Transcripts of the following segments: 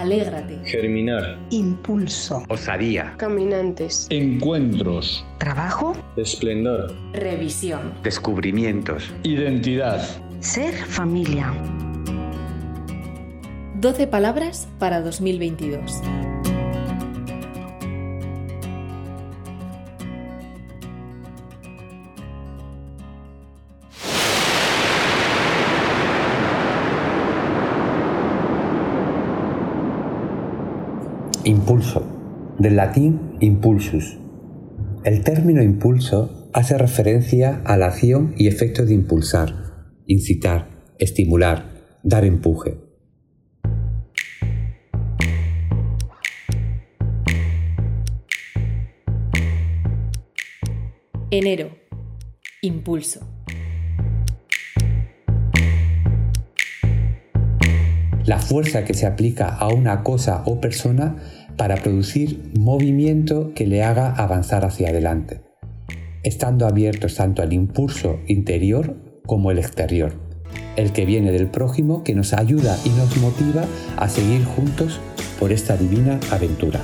Alégrate. Germinar. Impulso. Osadía. Caminantes. Encuentros. Trabajo. Esplendor. Revisión. Descubrimientos. Identidad. Ser familia. 12 palabras para 2022. Impulso, del latín impulsus. El término impulso hace referencia a la acción y efecto de impulsar, incitar, estimular, dar empuje. Enero. Impulso. La fuerza que se aplica a una cosa o persona para producir movimiento que le haga avanzar hacia adelante, estando abiertos tanto al impulso interior como el exterior, el que viene del prójimo que nos ayuda y nos motiva a seguir juntos por esta divina aventura.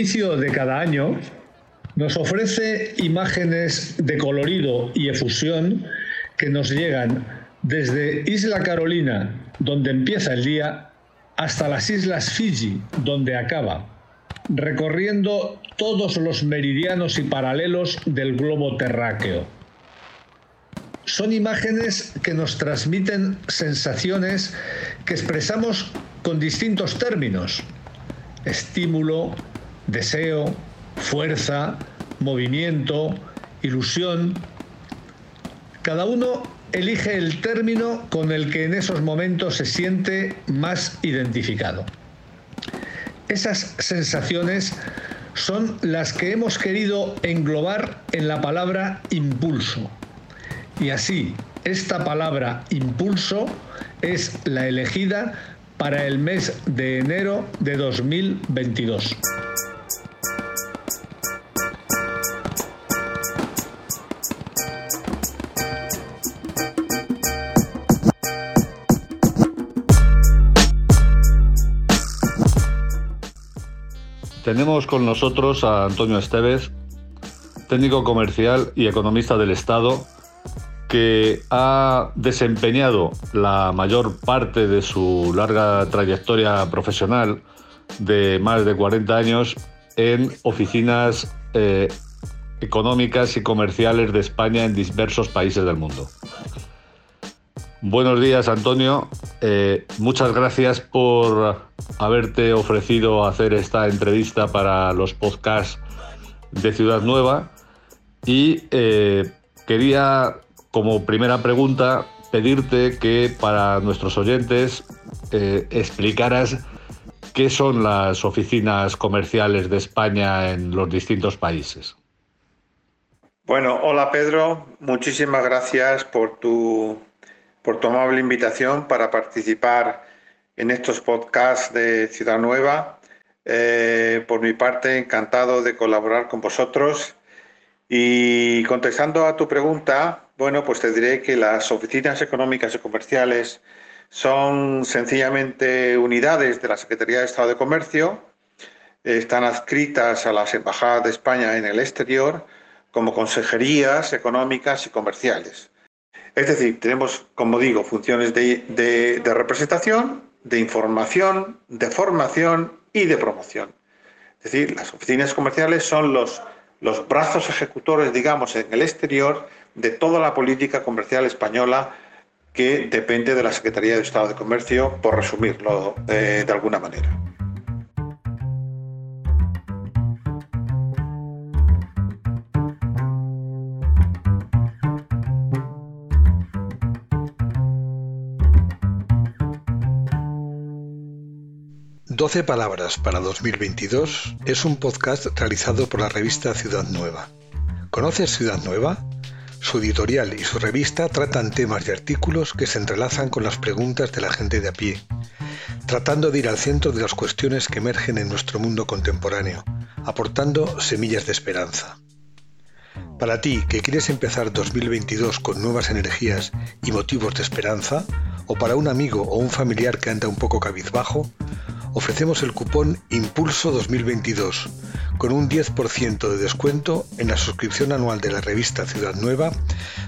Inicio de cada año nos ofrece imágenes de colorido y efusión que nos llegan desde Isla Carolina, donde empieza el día, hasta las Islas Fiji, donde acaba, recorriendo todos los meridianos y paralelos del globo terráqueo. Son imágenes que nos transmiten sensaciones que expresamos con distintos términos. Estímulo, deseo, fuerza, movimiento, ilusión. Cada uno elige el término con el que en esos momentos se siente más identificado. Esas sensaciones son las que hemos querido englobar en la palabra impulso. Y así, esta palabra impulso es la elegida para el mes de enero de 2022. Tenemos con nosotros a Antonio Estevez, técnico comercial y economista del Estado, que ha desempeñado la mayor parte de su larga trayectoria profesional de más de 40 años en oficinas eh, económicas y comerciales de España en diversos países del mundo. Buenos días, Antonio. Eh, muchas gracias por haberte ofrecido hacer esta entrevista para los podcasts de Ciudad Nueva. Y eh, quería, como primera pregunta, pedirte que para nuestros oyentes eh, explicaras qué son las oficinas comerciales de España en los distintos países. Bueno, hola Pedro, muchísimas gracias por tu por tu amable invitación para participar en estos podcasts de Ciudad Nueva. Eh, por mi parte, encantado de colaborar con vosotros. Y contestando a tu pregunta, bueno, pues te diré que las oficinas económicas y comerciales son sencillamente unidades de la Secretaría de Estado de Comercio. Están adscritas a las embajadas de España en el exterior como consejerías económicas y comerciales. Es decir, tenemos, como digo, funciones de, representación, de información, de formación y de promoción. Es decir, las oficinas comerciales son los, los brazos ejecutores, digamos, en el exterior de toda la política comercial española que depende de la Secretaría de Estado de Comercio, por resumirlo eh, de alguna manera. 12 Palabras para 2022 es un podcast realizado por la revista Ciudad Nueva. ¿Conoces Ciudad Nueva? Su editorial y su revista tratan temas y artículos que se entrelazan con las preguntas de la gente de a pie. tratando de ir al centro de las cuestiones que emergen en nuestro mundo contemporáneo, aportando semillas de esperanza. Para ti que quieres empezar 2022 con nuevas energías y motivos de esperanza, o para un amigo o un familiar que anda un poco cabizbajo, ofrecemos el cupón Impulso 2022 con un 10% de descuento en la suscripción anual de la revista Ciudad Nueva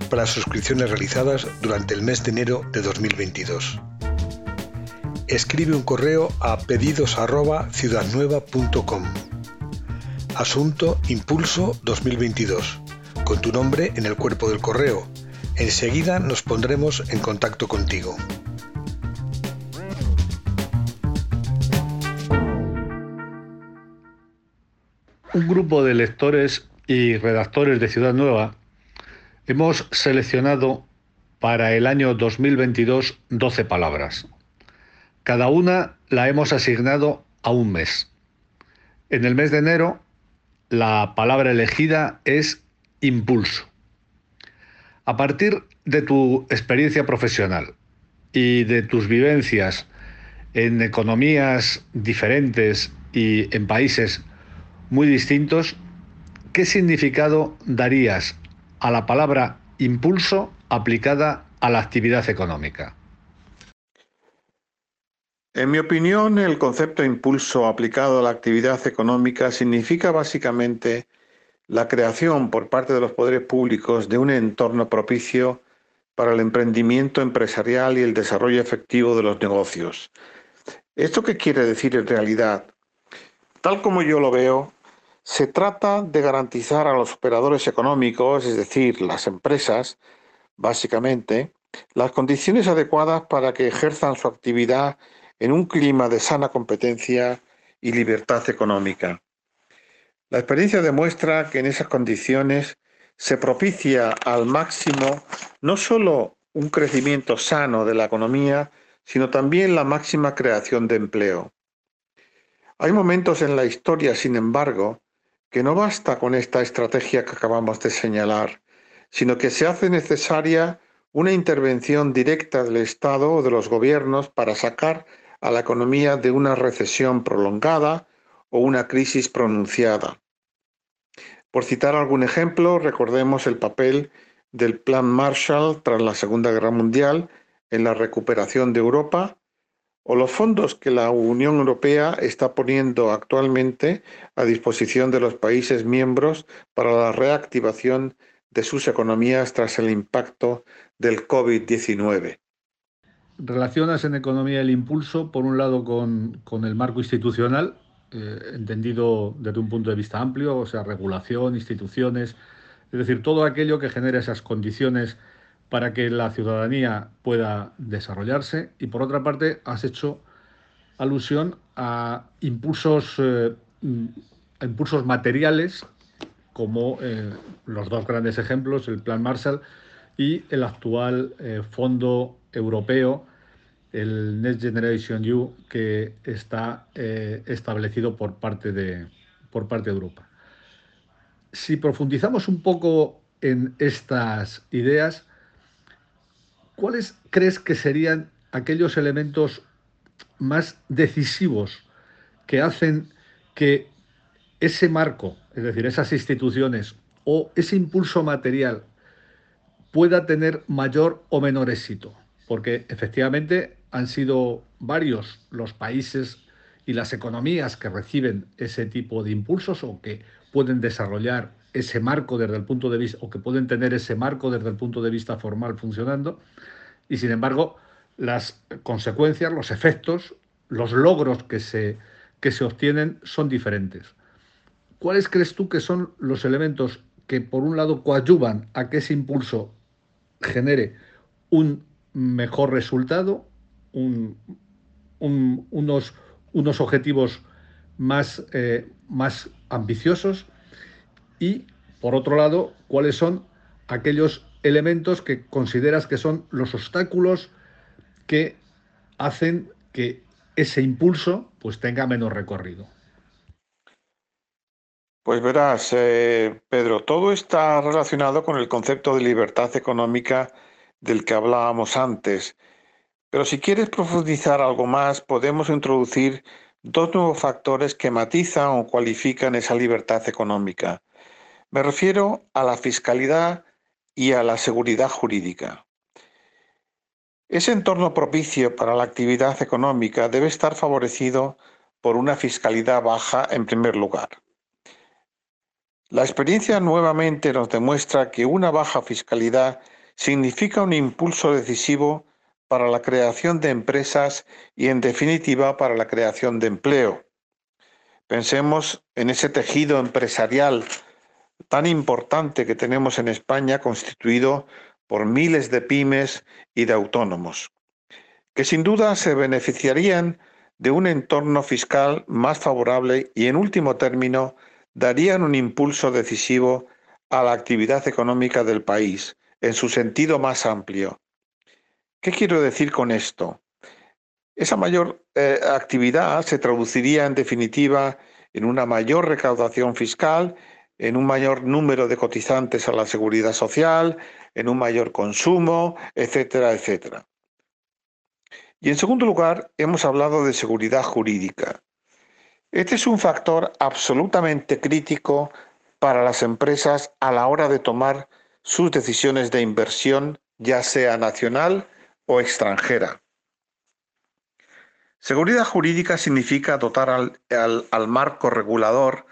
para suscripciones realizadas durante el mes de enero de 2022. Escribe un correo a pedidos@ciudadnueva.com. Asunto Impulso 2022 con tu nombre en el cuerpo del correo. Enseguida nos pondremos en contacto contigo. Un grupo de lectores y redactores de Ciudad Nueva hemos seleccionado para el año 2022 12 palabras. Cada una la hemos asignado a un mes. En el mes de enero, la palabra elegida es impulso. A partir de tu experiencia profesional y de tus vivencias en economías diferentes y en países muy distintos, ¿qué significado darías a la palabra impulso aplicada a la actividad económica? En mi opinión, el concepto impulso aplicado a la actividad económica significa básicamente la creación por parte de los poderes públicos de un entorno propicio para el emprendimiento empresarial y el desarrollo efectivo de los negocios. ¿Esto qué quiere decir en realidad? Tal como yo lo veo, se trata de garantizar a los operadores económicos, es decir, las empresas, básicamente, las condiciones adecuadas para que ejerzan su actividad en un clima de sana competencia y libertad económica. La experiencia demuestra que en esas condiciones se propicia al máximo no solo un crecimiento sano de la economía, sino también la máxima creación de empleo. Hay momentos en la historia, sin embargo, que no basta con esta estrategia que acabamos de señalar, sino que se hace necesaria una intervención directa del Estado o de los gobiernos para sacar a la economía de una recesión prolongada o una crisis pronunciada. Por citar algún ejemplo, recordemos el papel del Plan Marshall tras la Segunda Guerra Mundial en la recuperación de Europa o los fondos que la Unión Europea está poniendo actualmente a disposición de los países miembros para la reactivación de sus economías tras el impacto del COVID-19. Relacionas en economía el impulso, por un lado, con, con el marco institucional eh, entendido desde un punto de vista amplio, o sea, regulación, instituciones, es decir, todo aquello que genere esas condiciones para que la ciudadanía pueda desarrollarse. Y por otra parte, has hecho alusión a impulsos, eh, impulsos materiales, como eh, los dos grandes ejemplos, el Plan Marshall y el actual Fondo Europeo el Next Generation You que está eh, establecido por parte, de, por parte de Europa. Si profundizamos un poco en estas ideas, ¿cuáles crees que serían aquellos elementos más decisivos que hacen que ese marco, es decir, esas instituciones o ese impulso material pueda tener mayor o menor éxito? Porque efectivamente han sido varios los países y las economías que reciben ese tipo de impulsos o que pueden desarrollar ese marco desde el punto de vista o que pueden tener ese marco desde el punto de vista formal funcionando y sin embargo las consecuencias, los efectos, los logros que se, que se obtienen son diferentes. ¿Cuáles crees tú que son los elementos que por un lado coadyuvan a que ese impulso genere un mejor resultado unos, unos, objetivos más, eh, más ambiciosos y, por otro lado, cuáles son aquellos elementos que consideras que son los obstáculos que hacen que ese impulso pues tenga menos recorrido. Pues verás, eh, Pedro, todo está relacionado con el concepto de libertad económica del que hablábamos antes Pero si quieres profundizar algo más, podemos introducir dos nuevos factores que matizan o cualifican esa libertad económica. Me refiero a la fiscalidad y a la seguridad jurídica. Ese entorno propicio para la actividad económica debe estar favorecido por una fiscalidad baja en primer lugar. La experiencia nuevamente nos demuestra que una baja fiscalidad significa un impulso decisivo para la creación de empresas y en definitiva para la creación de empleo. Pensemos en ese tejido empresarial tan importante que tenemos en España constituido por miles de pymes y de autónomos, que sin duda se beneficiarían de un entorno fiscal más favorable y en último término darían un impulso decisivo a la actividad económica del país en su sentido más amplio. ¿Qué quiero decir con esto? Esa mayor eh, actividad se traduciría en definitiva en una mayor recaudación fiscal, en un mayor número de cotizantes a la seguridad social, en un mayor consumo, etcétera, etcétera. Y en segundo lugar, hemos hablado de seguridad jurídica. Este es un factor absolutamente crítico para las empresas a la hora de tomar sus decisiones de inversión, ya sea nacional o extranjera. Seguridad jurídica significa dotar al, al marco regulador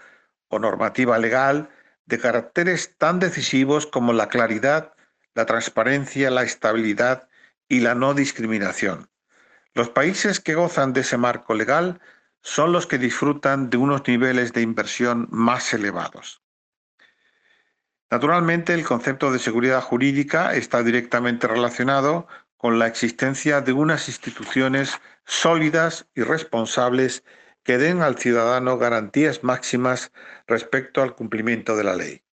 o normativa legal de caracteres tan decisivos como la claridad, la transparencia, la estabilidad y la no discriminación. Los países que gozan de ese marco legal son los que disfrutan de unos niveles de inversión más elevados. Naturalmente, el concepto de seguridad jurídica está directamente relacionado con la existencia de unas instituciones sólidas y responsables que den al ciudadano garantías máximas respecto al cumplimiento de la ley.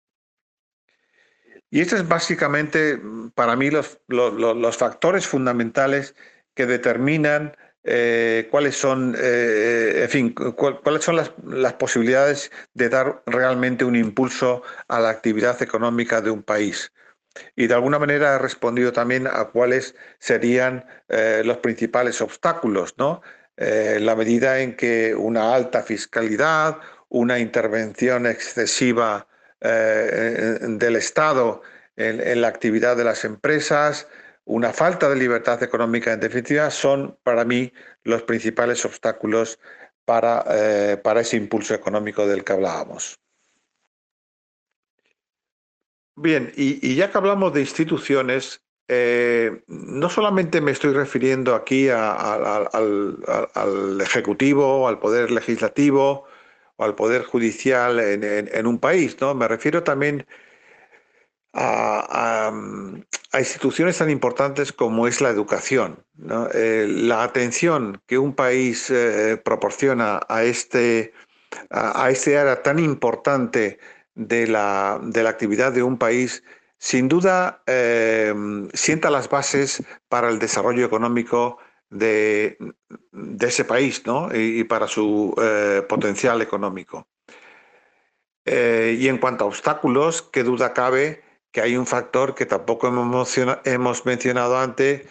Y estos es básicamente, para mí, los, factores fundamentales que determinan eh, cuáles son, eh, en fin, cuáles son las, las, posibilidades de dar realmente un impulso a la actividad económica de un país. Y de alguna manera he respondido también a cuáles serían eh, los principales obstáculos, ¿no? La medida en que una alta fiscalidad, una intervención excesiva del Estado en, la actividad de las empresas, una falta de libertad económica, en definitiva, son para mí los principales obstáculos para, eh, para ese impulso económico del que hablábamos. Bien, y, ya que hablamos de instituciones, eh, no solamente me estoy refiriendo aquí al, Ejecutivo, al Poder Legislativo o al Poder Judicial en, un país, ¿no? Me refiero también a, instituciones tan importantes como es la educación. Eh, la atención que un país eh, proporciona a este, a, este área tan importante de la, de la, actividad de un país, sin duda eh, sienta las bases para el desarrollo económico de, ese país y, y para su potencial económico. y en cuanto a obstáculos, qué duda cabe que hay un factor que tampoco hemos, mencionado antes,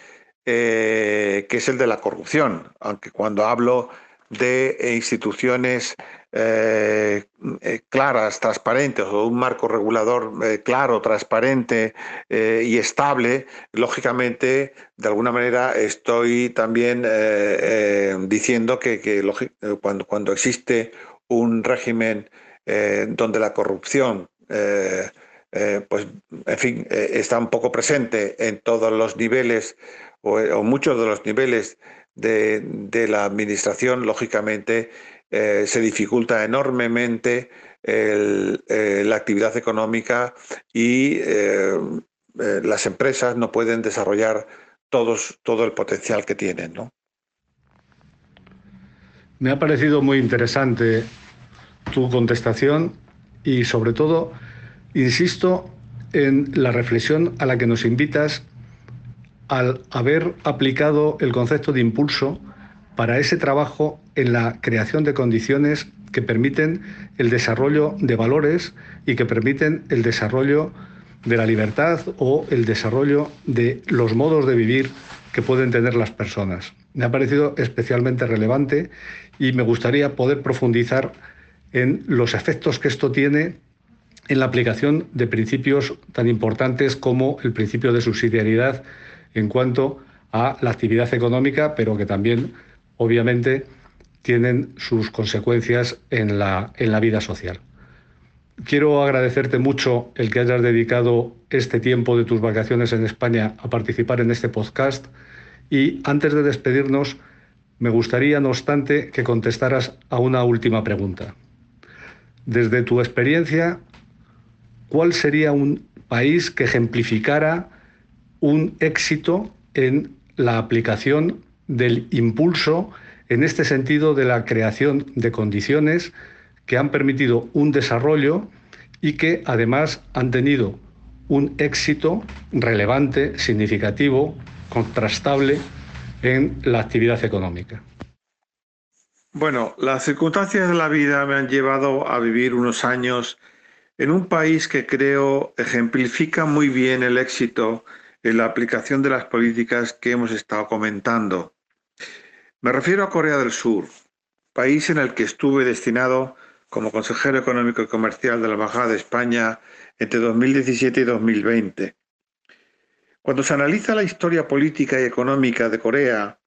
eh, que es el de la corrupción, aunque cuando hablo de instituciones eh, eh, claras, transparentes, o un marco regulador claro, transparente y estable, lógicamente, de alguna manera estoy también diciendo que, cuando, existe un régimen donde la corrupción eh, pues, en fin, eh, está un poco presente en todos los niveles o, muchos de los niveles de, la administración, lógicamente eh, se dificulta enormemente la actividad económica y las empresas no pueden desarrollar todos, todo el potencial que tienen. ¿no? Me ha parecido muy interesante tu contestación y sobre todo Insisto en la reflexión a la que nos invitas al haber aplicado el concepto de impulso para ese trabajo en la creación de condiciones que permiten el desarrollo de valores y que permiten el desarrollo de la libertad o el desarrollo de los modos de vivir que pueden tener las personas. Me ha parecido especialmente relevante y me gustaría poder profundizar en los efectos que esto tiene en la aplicación de principios tan importantes como el principio de subsidiariedad en cuanto a la actividad económica, pero que también, obviamente, tienen sus consecuencias en la, en la vida social. Quiero agradecerte mucho el que hayas dedicado este tiempo de tus vacaciones en España a participar en este podcast y antes de despedirnos, me gustaría, no obstante, que contestaras a una última pregunta. Desde tu experiencia, ¿cuál sería un país que ejemplificara un éxito en la aplicación del impulso en este sentido de la creación de condiciones que han permitido un desarrollo y que además han tenido un éxito relevante, significativo, contrastable en la actividad económica. Bueno, las circunstancias de la vida me han llevado a vivir unos años en un país que creo ejemplifica muy bien el éxito en la aplicación de las políticas que hemos estado comentando. Me refiero a Corea del Sur, país en el que estuve destinado como consejero económico y comercial de la Embajada de España entre 2017 y 2020. Cuando se analiza la historia política y económica de Corea,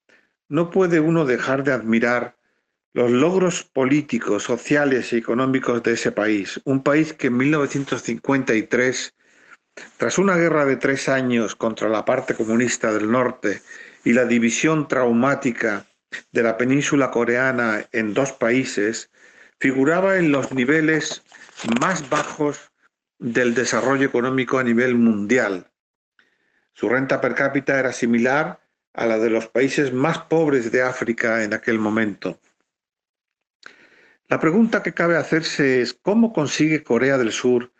no puede uno dejar de admirar los logros políticos, sociales y económicos de ese país, un país que en 1953, tras una guerra de tres años contra la parte comunista del norte y la división traumática de la península coreana en dos países, figuraba en los niveles más bajos del desarrollo económico a nivel mundial. Su renta per cápita era similar a la de los países más pobres de África en aquel momento. La pregunta que cabe hacerse es cómo consigue Corea del Sur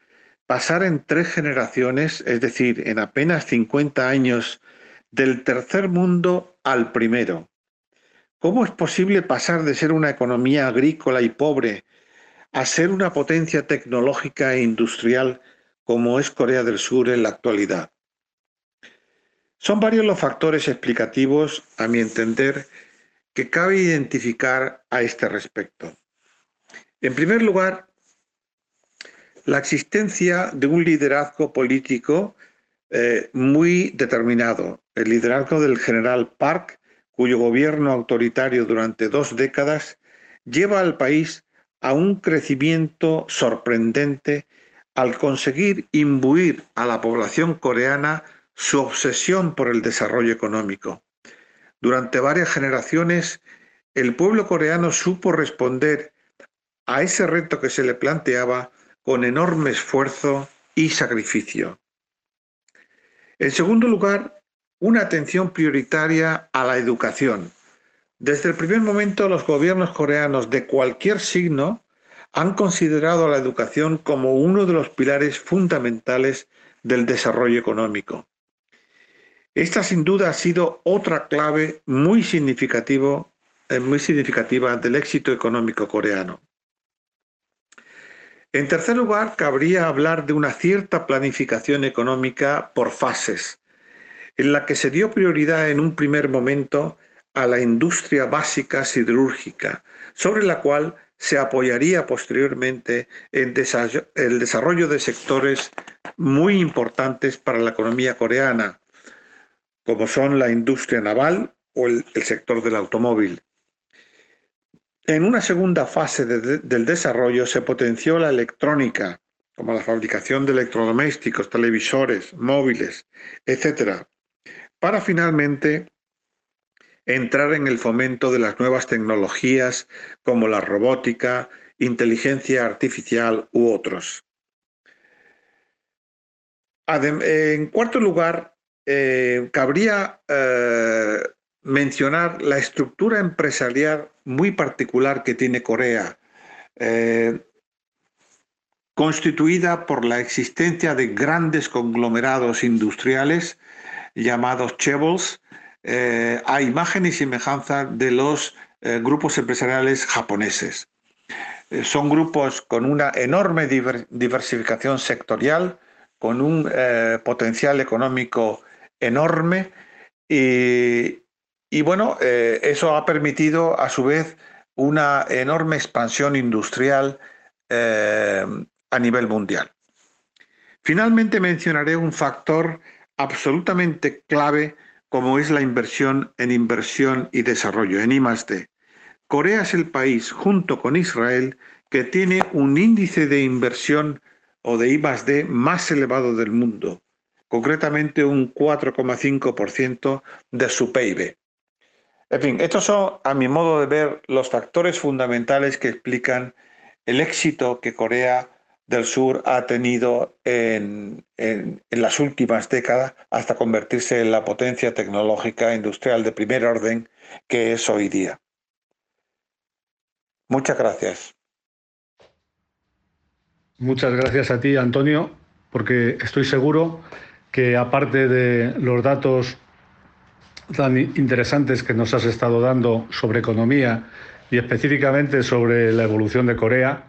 pasar en tres generaciones, es decir, en apenas 50 años, del tercer mundo al primero. ¿Cómo es posible pasar de ser una economía agrícola y pobre a ser una potencia tecnológica e industrial como es Corea del Sur en la actualidad? Son varios los factores explicativos, a mi entender, que cabe identificar a este respecto. En primer lugar, la existencia de un liderazgo político eh, muy determinado, el liderazgo del general Park cuyo gobierno autoritario durante dos décadas lleva al país a un crecimiento sorprendente al conseguir imbuir a la población coreana su obsesión por el desarrollo económico. Durante varias generaciones, el pueblo coreano supo responder a ese reto que se le planteaba con enorme esfuerzo y sacrificio. En segundo lugar, una atención prioritaria a la educación. Desde el primer momento los gobiernos coreanos de cualquier signo han considerado la educación como uno de los pilares fundamentales del desarrollo económico. Esta sin duda ha sido otra clave muy, eh, muy significativa del éxito económico coreano. En tercer lugar, cabría hablar de una cierta planificación económica por fases, en la que se dio prioridad en un primer momento a la industria básica siderúrgica, sobre la cual se apoyaría posteriormente en el desarrollo de sectores muy importantes para la economía coreana, como son la industria naval o el, sector del automóvil. En una segunda fase del desarrollo se potenció la electrónica, como la fabricación de electrodomésticos, televisores, móviles, etc., para finalmente entrar en el fomento de las nuevas tecnologías como la robótica, inteligencia artificial u otros. En cuarto lugar, eh, cabría eh, mencionar la estructura empresarial muy particular que tiene Corea, eh, constituida por la existencia de grandes conglomerados industriales llamados Chevels, eh, a imagen y semejanza de los eh, grupos empresariales japoneses. Eh, son grupos con una enorme diversificación sectorial, con un potencial económico enorme Y, bueno, eh, eso ha permitido a su vez una enorme expansión industrial a nivel mundial. Finalmente mencionaré un factor absolutamente clave como es la inversión en inversión y desarrollo, en I+D. Corea es el país, junto con Israel, que tiene un índice de inversión o de I+D más elevado del mundo, concretamente un 4,5% de su PIB. En fin, estos son, a mi modo de ver, los factores fundamentales que explican el éxito que Corea del Sur ha tenido en, las últimas décadas hasta convertirse en la potencia tecnológica industrial de primer orden que es hoy día. Muchas gracias. Muchas gracias a ti, Antonio, porque estoy seguro que aparte de los datos tan interesantes que nos has estado dando sobre economía y específicamente sobre la evolución de Corea,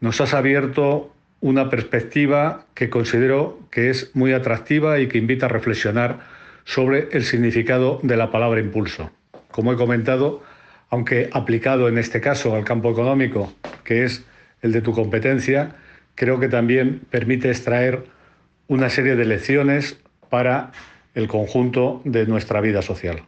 nos has abierto una perspectiva que considero que es muy atractiva y que invita a reflexionar sobre el significado de la palabra impulso. Como he comentado, aunque aplicado en este caso al campo económico, que es el de tu competencia, creo que también permite extraer una serie de lecciones para el conjunto de nuestra vida social.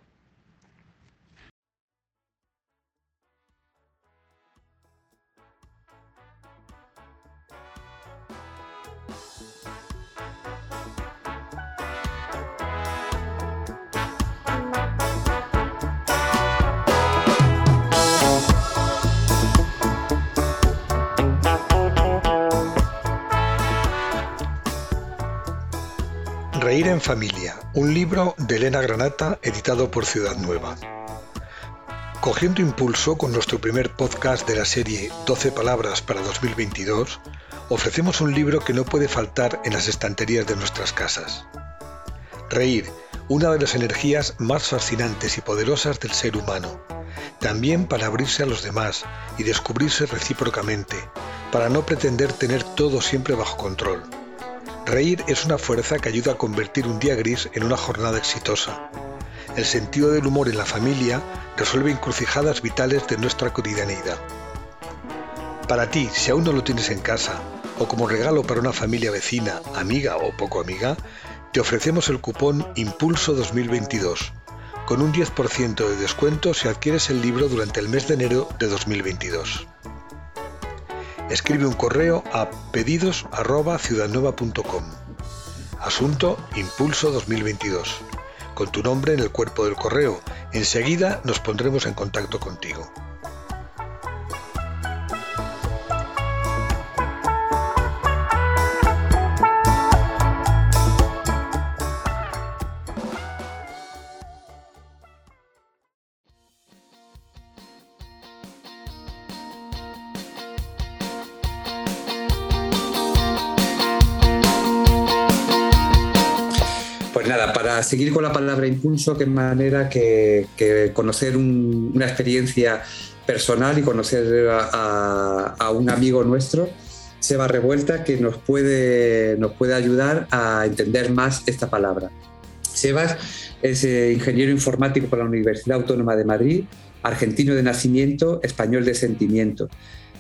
En familia, un libro de Elena Granata editado por Ciudad Nueva. Cogiendo impulso con nuestro primer podcast de la serie 12 palabras para 2022, ofrecemos un libro que no puede faltar en las estanterías de nuestras casas. Reír, una de las energías más fascinantes y poderosas del ser humano, también para abrirse a los demás y descubrirse recíprocamente, para no pretender tener todo siempre bajo control Reír es una fuerza que ayuda a convertir un día gris en una jornada exitosa. El sentido del humor en la familia resuelve encrucijadas vitales de nuestra cotidianeidad. Para ti, si aún no lo tienes en casa, o como regalo para una familia vecina, amiga o poco amiga, te ofrecemos el cupón Impulso 2022, con un 10% de descuento si adquieres el libro durante el mes de enero de 2022 escribe un correo a pedidos@ciudadnueva.com. Asunto Impulso 2022. Con tu nombre en el cuerpo del correo. Enseguida nos pondremos en contacto contigo. Seguir con la palabra impulso, que manera que, conocer una experiencia personal y conocer a, un amigo nuestro, Seba Revuelta, que nos puede, nos puede ayudar a entender más esta palabra. Sebas es eh, ingeniero informático por la Universidad Autónoma de Madrid, argentino de nacimiento, español de sentimiento,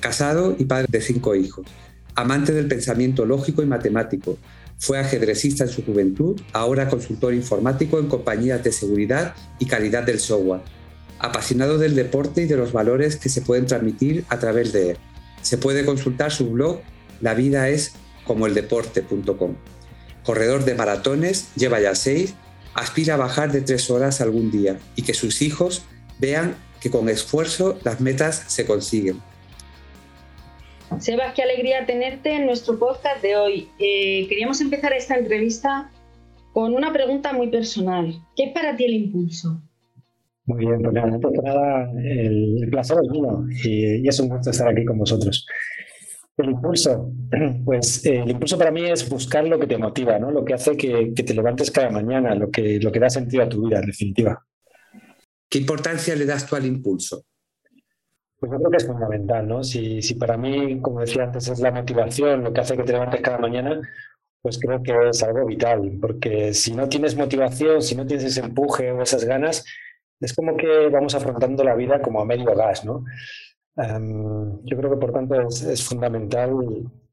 casado y padre de cinco hijos, amante del pensamiento lógico y matemático, fue ajedrecista en su juventud, ahora consultor informático en compañías de seguridad y calidad del software. Apasionado del deporte y de los valores que se pueden transmitir a través de él. Se puede consultar su blog La vida es como el deporte.com. Corredor de maratones, lleva ya seis, aspira a bajar de tres horas algún día y que sus hijos vean que con esfuerzo las metas se consiguen. Sebas, qué alegría tenerte en nuestro podcast de hoy. Eh, queríamos empezar esta entrevista con una pregunta muy personal. ¿Qué es para ti el impulso? Muy bien, pues nada, antes que nada, el, placer es mío y, es un gusto estar aquí con vosotros. El impulso, pues eh, el impulso para mí es buscar lo que te motiva, ¿no? lo que hace que, que, te levantes cada mañana, lo que, lo que da sentido a tu vida, en definitiva. ¿Qué importancia le das tú al impulso? Pues yo creo que es fundamental, ¿no? Si, si para mí, como decía antes, es la motivación lo que hace que te levantes cada mañana, pues creo que es algo vital, porque si no tienes motivación, si no tienes ese empuje o esas ganas, es como que vamos afrontando la vida como a medio gas, ¿no? Em, yo creo que por tanto es, fundamental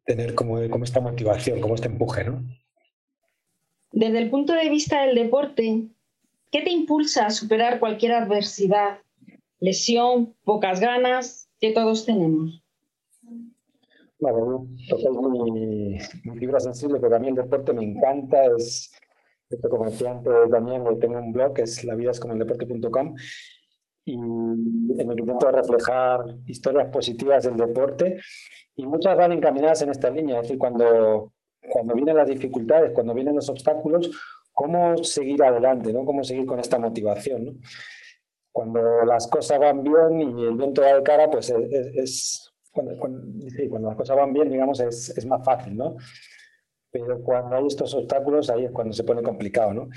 tener como, como, esta motivación, como este empuje, ¿no? Desde el punto de vista del deporte, ¿qué te impulsa a superar cualquier adversidad, lesión, pocas ganas que todos tenemos? Vale, toca mi, mi fibra sensible, porque a mí el deporte me encanta, es, como decía también, tengo un blog que es lavidascomoeldeporte.com y en el intento reflejar historias positivas del deporte y muchas van encaminadas en esta línea, es decir, cuando, cuando vienen las dificultades, cuando vienen los obstáculos, cómo seguir adelante, ¿no? cómo seguir con esta motivación. ¿no? Cuando las cosas van bien y el viento va de cara, pues es, cuando, cuando, las cosas van bien, digamos, es, es más fácil, ¿no? Pero cuando hay estos obstáculos, ahí es cuando se pone complicado, ¿no?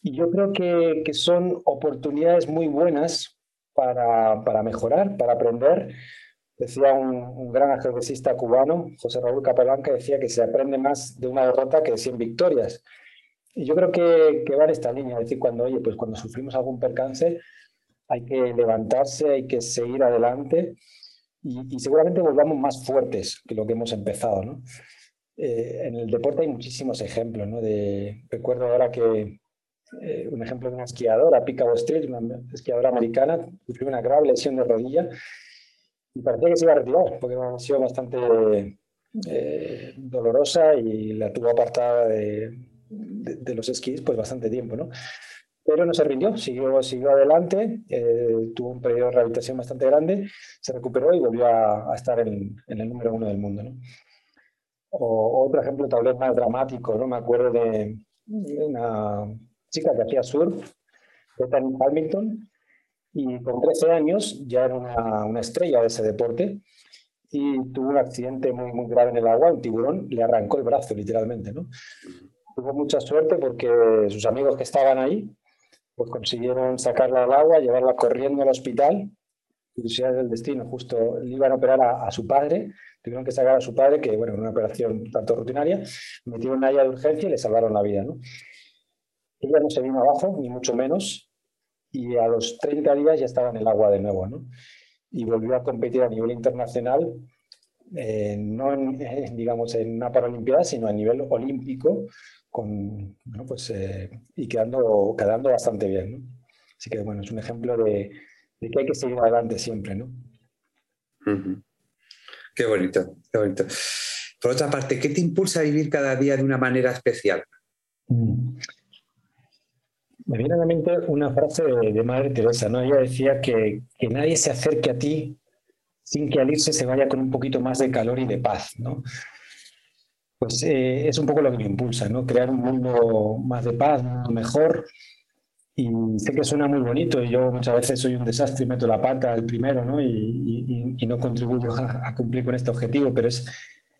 Y yo creo que, que son oportunidades muy buenas para, para, mejorar, para aprender. Decía un, un gran ajedrecista cubano, José Raúl Capelán, que decía que se aprende más de una derrota que de 100 victorias. Y yo creo que, que va en esta línea, es decir, cuando, oye, pues cuando sufrimos algún percance, hay que levantarse, hay que seguir adelante y, seguramente volvamos más fuertes que lo que hemos empezado. ¿no? Eh, en el deporte hay muchísimos ejemplos. ¿no? De, recuerdo ahora que eh, un ejemplo de una esquiadora, Pika Street, una esquiadora americana, sufrió una grave lesión de rodilla y parecía que se iba a retirar porque ha sido bastante eh, dolorosa y la tuvo apartada de, de, los esquís pues bastante tiempo. ¿no? pero no se rindió, siguió, siguió adelante, eh, tuvo un periodo de rehabilitación bastante grande, se recuperó y volvió a, estar en, el número uno del mundo. ¿no? O, otro ejemplo tal vez más dramático, ¿no? me acuerdo de, una chica que hacía surf, Bethany Hamilton, y con 13 años ya era una, una, estrella de ese deporte y tuvo un accidente muy, muy grave en el agua, un tiburón le arrancó el brazo literalmente. ¿no? Tuvo mucha suerte porque sus amigos que estaban ahí pues consiguieron sacarla al agua, llevarla corriendo al hospital. Curiosidad del destino, justo le iban a operar a, su padre, tuvieron que sacar a su padre, que bueno, una operación tanto rutinaria, metieron área de urgencia y le salvaron la vida. ¿no? Ella no se vino abajo, ni mucho menos, y a los 30 días ya estaba en el agua de nuevo. ¿no? Y volvió a competir a nivel internacional, eh, no en, digamos, en una Paralimpiada, sino a nivel olímpico, con, pues, eh, y quedando, quedando bastante bien. ¿no? Así que bueno, es un ejemplo de, de, que hay que seguir adelante siempre. ¿no? Qué bonito, qué bonito. Por otra parte, ¿qué te impulsa a vivir cada día de una manera especial? Mm. Me viene a la mente una frase de, de Madre Teresa, ¿no? Ella decía que, que, nadie se acerque a ti sin que al irse se vaya con un poquito más de calor y de paz, ¿no? Pues eh, es un poco lo que me impulsa, ¿no? Crear un mundo más de paz, mejor. Y sé que suena muy bonito y yo muchas veces soy un desastre y meto la pata al primero, ¿no? Y, y, no contribuyo a, cumplir con este objetivo, pero es,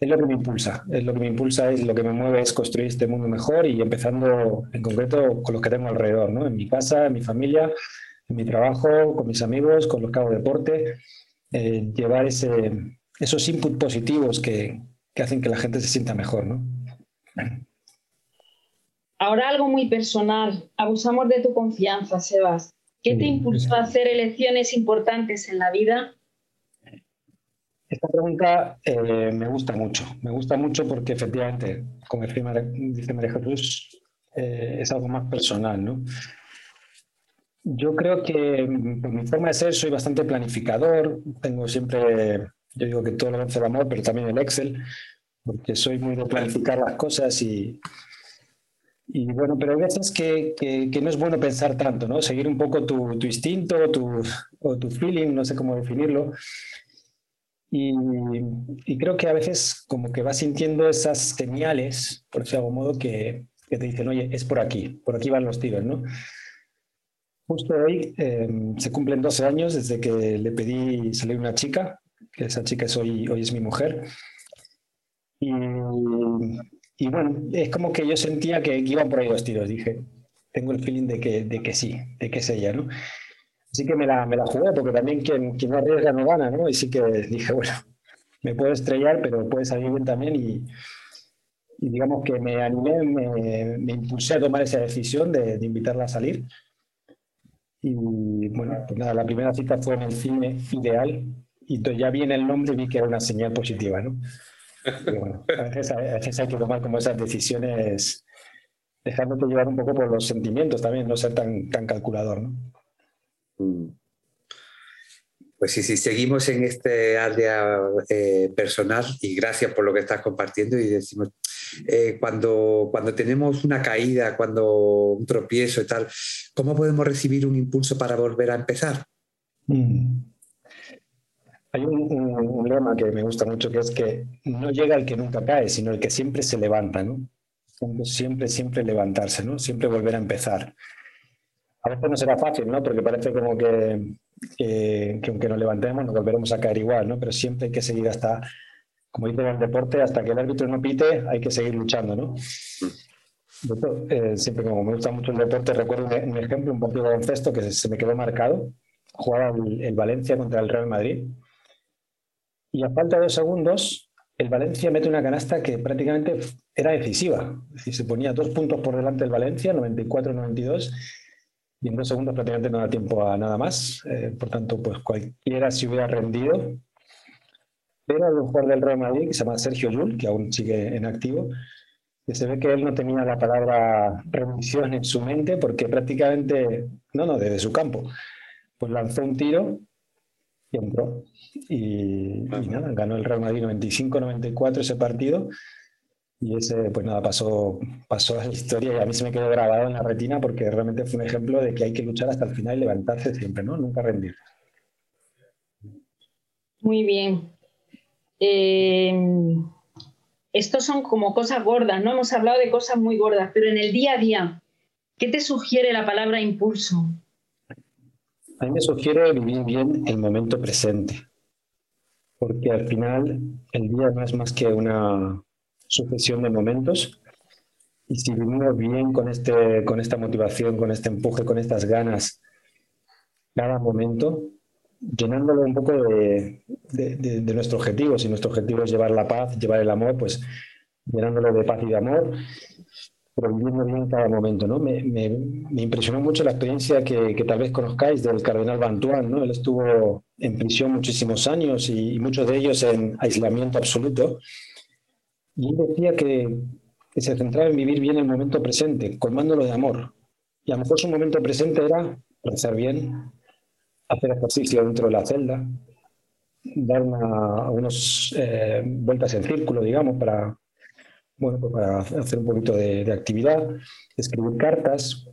es lo que me impulsa. Es lo que me impulsa, es lo que me mueve, es construir este mundo mejor y empezando en concreto con los que tengo alrededor, ¿no? En mi casa, en mi familia, en mi trabajo, con mis amigos, con los que hago deporte. Eh, llevar ese, esos inputs positivos que, que hacen que la gente se sienta mejor, ¿no? Ahora algo muy personal. Abusamos de tu confianza, Sebas. ¿Qué te impulsó a hacer elecciones importantes en la vida? Esta pregunta eh, me gusta mucho. Me gusta mucho porque efectivamente, como dice María Jesús, eh, es algo más personal, ¿no? Yo creo que por mi forma de ser soy bastante planificador. Tengo siempre yo digo que todo lo vence el amor, pero también el Excel, porque soy muy de planificar las cosas y, y bueno, pero hay veces que, que, no es bueno pensar tanto, ¿no? Seguir un poco tu, tu instinto tu, o tu feeling, no sé cómo definirlo. Y, y, creo que a veces como que vas sintiendo esas señales, por de algún modo, que, que, te dicen, oye, es por aquí, por aquí van los tiros, ¿no? Justo hoy eh, se cumplen 12 años desde que le pedí salir una chica que esa chica es hoy, hoy es mi mujer. Y, y, bueno, es como que yo sentía que, iban por ahí los tiros. Dije, tengo el feeling de que, de que sí, de que es ella, ¿no? Así que me la, me la jugué, porque también quien, quien no arriesga no gana, ¿no? Y sí que dije, bueno, me puedo estrellar, pero puede salir bien también. Y, digamos que me animé, me, impulsé a tomar esa decisión de, invitarla a salir. Y bueno, pues nada, la primera cita fue en el cine ideal y ya viene el nombre y vi que era una señal positiva, ¿no? bueno, a veces, hay que tomar como esas decisiones dejándote llevar un poco por los sentimientos también, no ser tan, tan calculador, ¿no? Mm. Pues sí, sí, seguimos en este área eh, personal y gracias por lo que estás compartiendo y decimos, eh, cuando, cuando tenemos una caída, cuando un tropiezo y tal, ¿cómo podemos recibir un impulso para volver a empezar? Mm. Hay un, lema que me gusta mucho que es que no llega el que nunca cae, sino el que siempre se levanta, ¿no? Siempre, siempre levantarse, ¿no? Siempre volver a empezar. A veces no será fácil, ¿no? Porque parece como que que, aunque nos levantemos nos volveremos a caer igual, ¿no? Pero siempre hay que seguir hasta, como dice el deporte, hasta que el árbitro no pite, hay que seguir luchando, ¿no? Eh, siempre como me gusta mucho el deporte, recuerdo un, ejemplo, un partido de baloncesto que se, me quedó marcado. Jugaba el, Valencia contra el Real Madrid y a falta de dos segundos el Valencia mete una canasta que prácticamente era decisiva. Es decir, se ponía dos puntos por delante del Valencia, 94-92, y en dos segundos prácticamente no da tiempo a nada más. Eh, por tanto, pues cualquiera se hubiera rendido. Pero hay un jugador del Real Madrid que se llama Sergio Llull, que aún sigue en activo, que se ve que él no tenía la palabra rendición en su mente porque prácticamente, no, no, desde su campo, pues lanzó un tiro y entró. Y, nada, ganó el Real Madrid 95-94 ese partido y ese, pues nada, pasó, pasó a la historia y a mí se me quedó grabado en la retina porque realmente fue un ejemplo de que hay que luchar hasta el final y levantarse siempre, ¿no? Nunca rendir. Muy bien. Eh, estos son como cosas gordas, ¿no? Hemos hablado de cosas muy gordas, pero en el día a día, ¿qué te sugiere la palabra impulso? A mí me sugiere vivir bien el momento presente, porque al final el día no es más que una, sucesión de momentos. Y si vivimos bien con, este, con esta motivación, con este empuje, con estas ganas, cada momento, llenándolo un poco de, de, nuestro objetivo. Si nuestro objetivo es llevar la paz, llevar el amor, pues llenándolo de paz y de amor, pero viviendo bien cada momento. ¿no? Me, me, impresionó mucho la experiencia que, que, tal vez conozcáis del cardenal Bantuán. ¿no? Él estuvo en prisión muchísimos años y, y muchos de ellos en aislamiento absoluto. Y él decía que, se centraba en vivir bien el momento presente, colmándolo de amor. Y a lo mejor su momento presente era rezar bien, hacer ejercicio dentro de la celda, dar unas eh, vueltas en círculo, digamos, para, bueno, pues para hacer un poquito de, actividad, escribir cartas.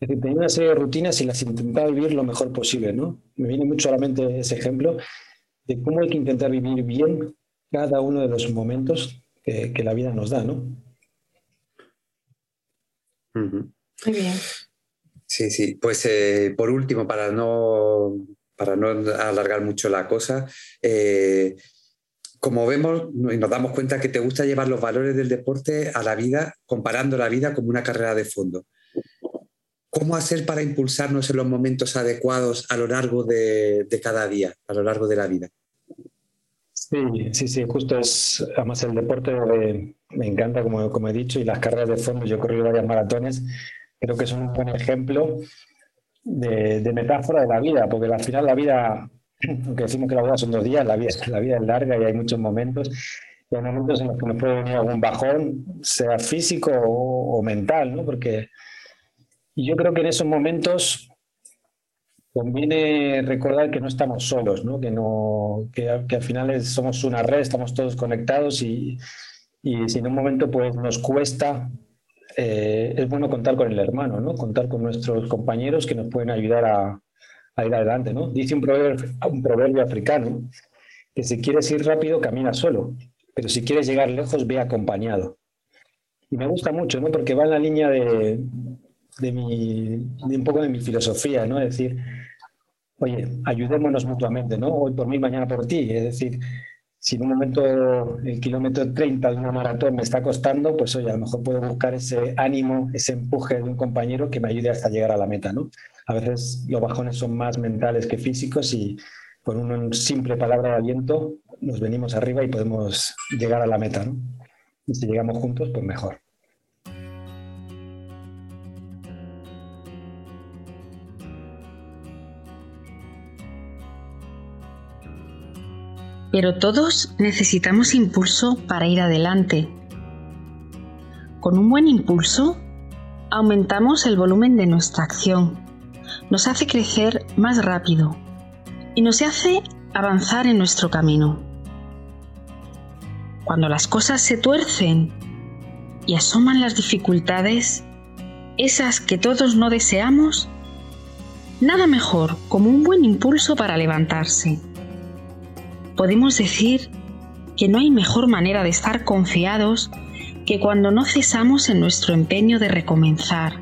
Es decir, tenía una serie de rutinas y las intentaba vivir lo mejor posible, ¿no? Me viene mucho a la mente ese ejemplo de cómo hay que intentar vivir bien cada uno de los momentos que, la vida nos da, ¿no? Muy bien. Sí, sí. Pues eh, por último, para no, para no alargar mucho la cosa, eh, como vemos y nos damos cuenta que te gusta llevar los valores del deporte a la vida, comparando la vida como una carrera de fondo. ¿Cómo hacer para impulsarnos en los momentos adecuados a lo largo de cada día, a lo largo de la vida? Sí, sí, sí, justo es, además el deporte me encanta, como, como he dicho, y las carreras de fondo, yo he corrido varias maratones, creo que es un buen ejemplo de, metáfora de la vida, porque al final la vida, aunque decimos que la vida son dos días, la vida, la vida es larga y hay muchos momentos, y hay momentos en los que nos puede venir algún bajón, sea físico o, o mental, ¿no? Porque yo creo que en esos momentos conviene recordar que no estamos solos, ¿no? Que, no, que, al final somos una red, estamos todos conectados y, y si en un momento pues, nos cuesta, eh, es bueno contar con el hermano, ¿no? contar con nuestros compañeros que nos pueden ayudar a, ir adelante. ¿no? Dice un proverbio, africano que si quieres ir rápido, camina solo, pero si quieres llegar lejos, ve acompañado. Y me gusta mucho, ¿no? porque va en la línea de un poco de mi filosofía, ¿no? Es decir, oye, ayudémonos mutuamente, ¿no? Hoy por mí, mañana por ti. Es decir, si en un momento el kilómetro 30 de una maratón me está costando, pues oye, a lo mejor puedo buscar ese ánimo, ese empuje de un compañero que me ayude hasta llegar a la meta, ¿no? A veces los bajones son más mentales que físicos y con una simple palabra de aliento nos venimos arriba y podemos llegar a la meta, ¿no? Y si llegamos juntos, pues mejor. Pero todos necesitamos impulso para ir adelante. Con un buen impulso, aumentamos el volumen de nuestra acción, nos hace crecer más rápido y nos hace avanzar en nuestro camino. Cuando las cosas se tuercen y asoman las dificultades, esas que todos no deseamos, nada mejor como un buen impulso para levantarse podemos decir que no hay mejor manera de estar confiados que cuando no cesamos en nuestro empeño de recomenzar,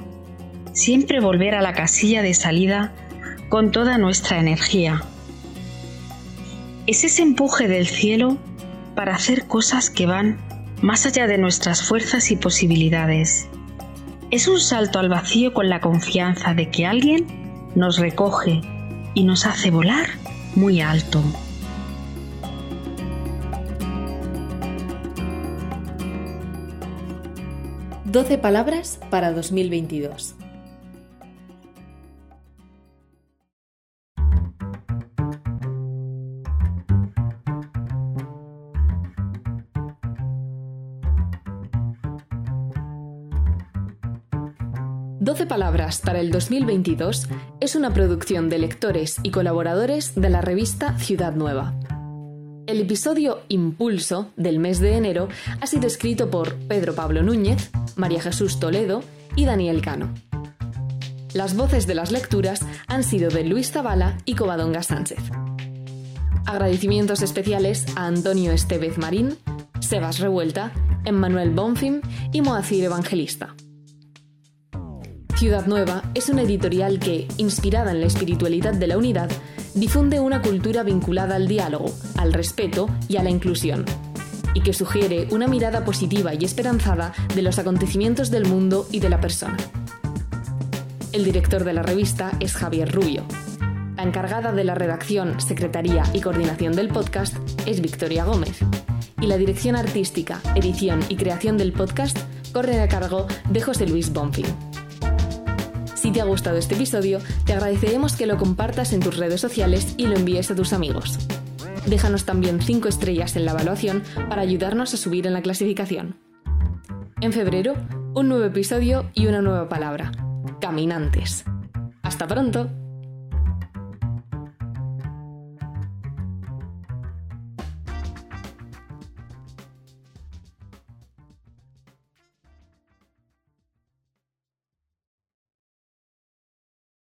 siempre volver a la casilla de salida con toda nuestra energía. Es ese empuje del cielo para hacer cosas que van más allá de nuestras fuerzas y posibilidades. Es un salto al vacío con la confianza de que alguien nos recoge y nos hace volar muy alto. 12 palabras para 2022. Doce Palabras para el 2022 es una producción de lectores y colaboradores de la revista Ciudad Nueva. El episodio Impulso del mes de enero ha sido escrito por Pedro Pablo Núñez, María Jesús Toledo y Daniel Cano. Las voces de las lecturas han sido de Luis Zavala y Covadonga Sánchez. Agradecimientos especiales a Antonio Estevez Marín, Sebas Revuelta, Emmanuel Bonfim y Moacir Evangelista. Ciudad Nueva es una editorial que, inspirada en la espiritualidad de la unidad, difunde una cultura vinculada al diálogo, al respeto y a la inclusión, y que sugiere una mirada positiva y esperanzada de los acontecimientos del mundo y de la persona. El director de la revista es Javier Rubio. La encargada de la redacción, secretaría y coordinación del podcast es Victoria Gómez. Y la dirección artística, edición y creación del podcast corre a cargo de José Luis Bonfim. Te ha gustado este episodio, te agradeceremos que lo compartas en tus redes sociales y lo envíes a tus amigos. Déjanos también 5 estrellas en la evaluación para ayudarnos a subir en la clasificación. En febrero, un nuevo episodio y una nueva palabra. Caminantes. Hasta pronto.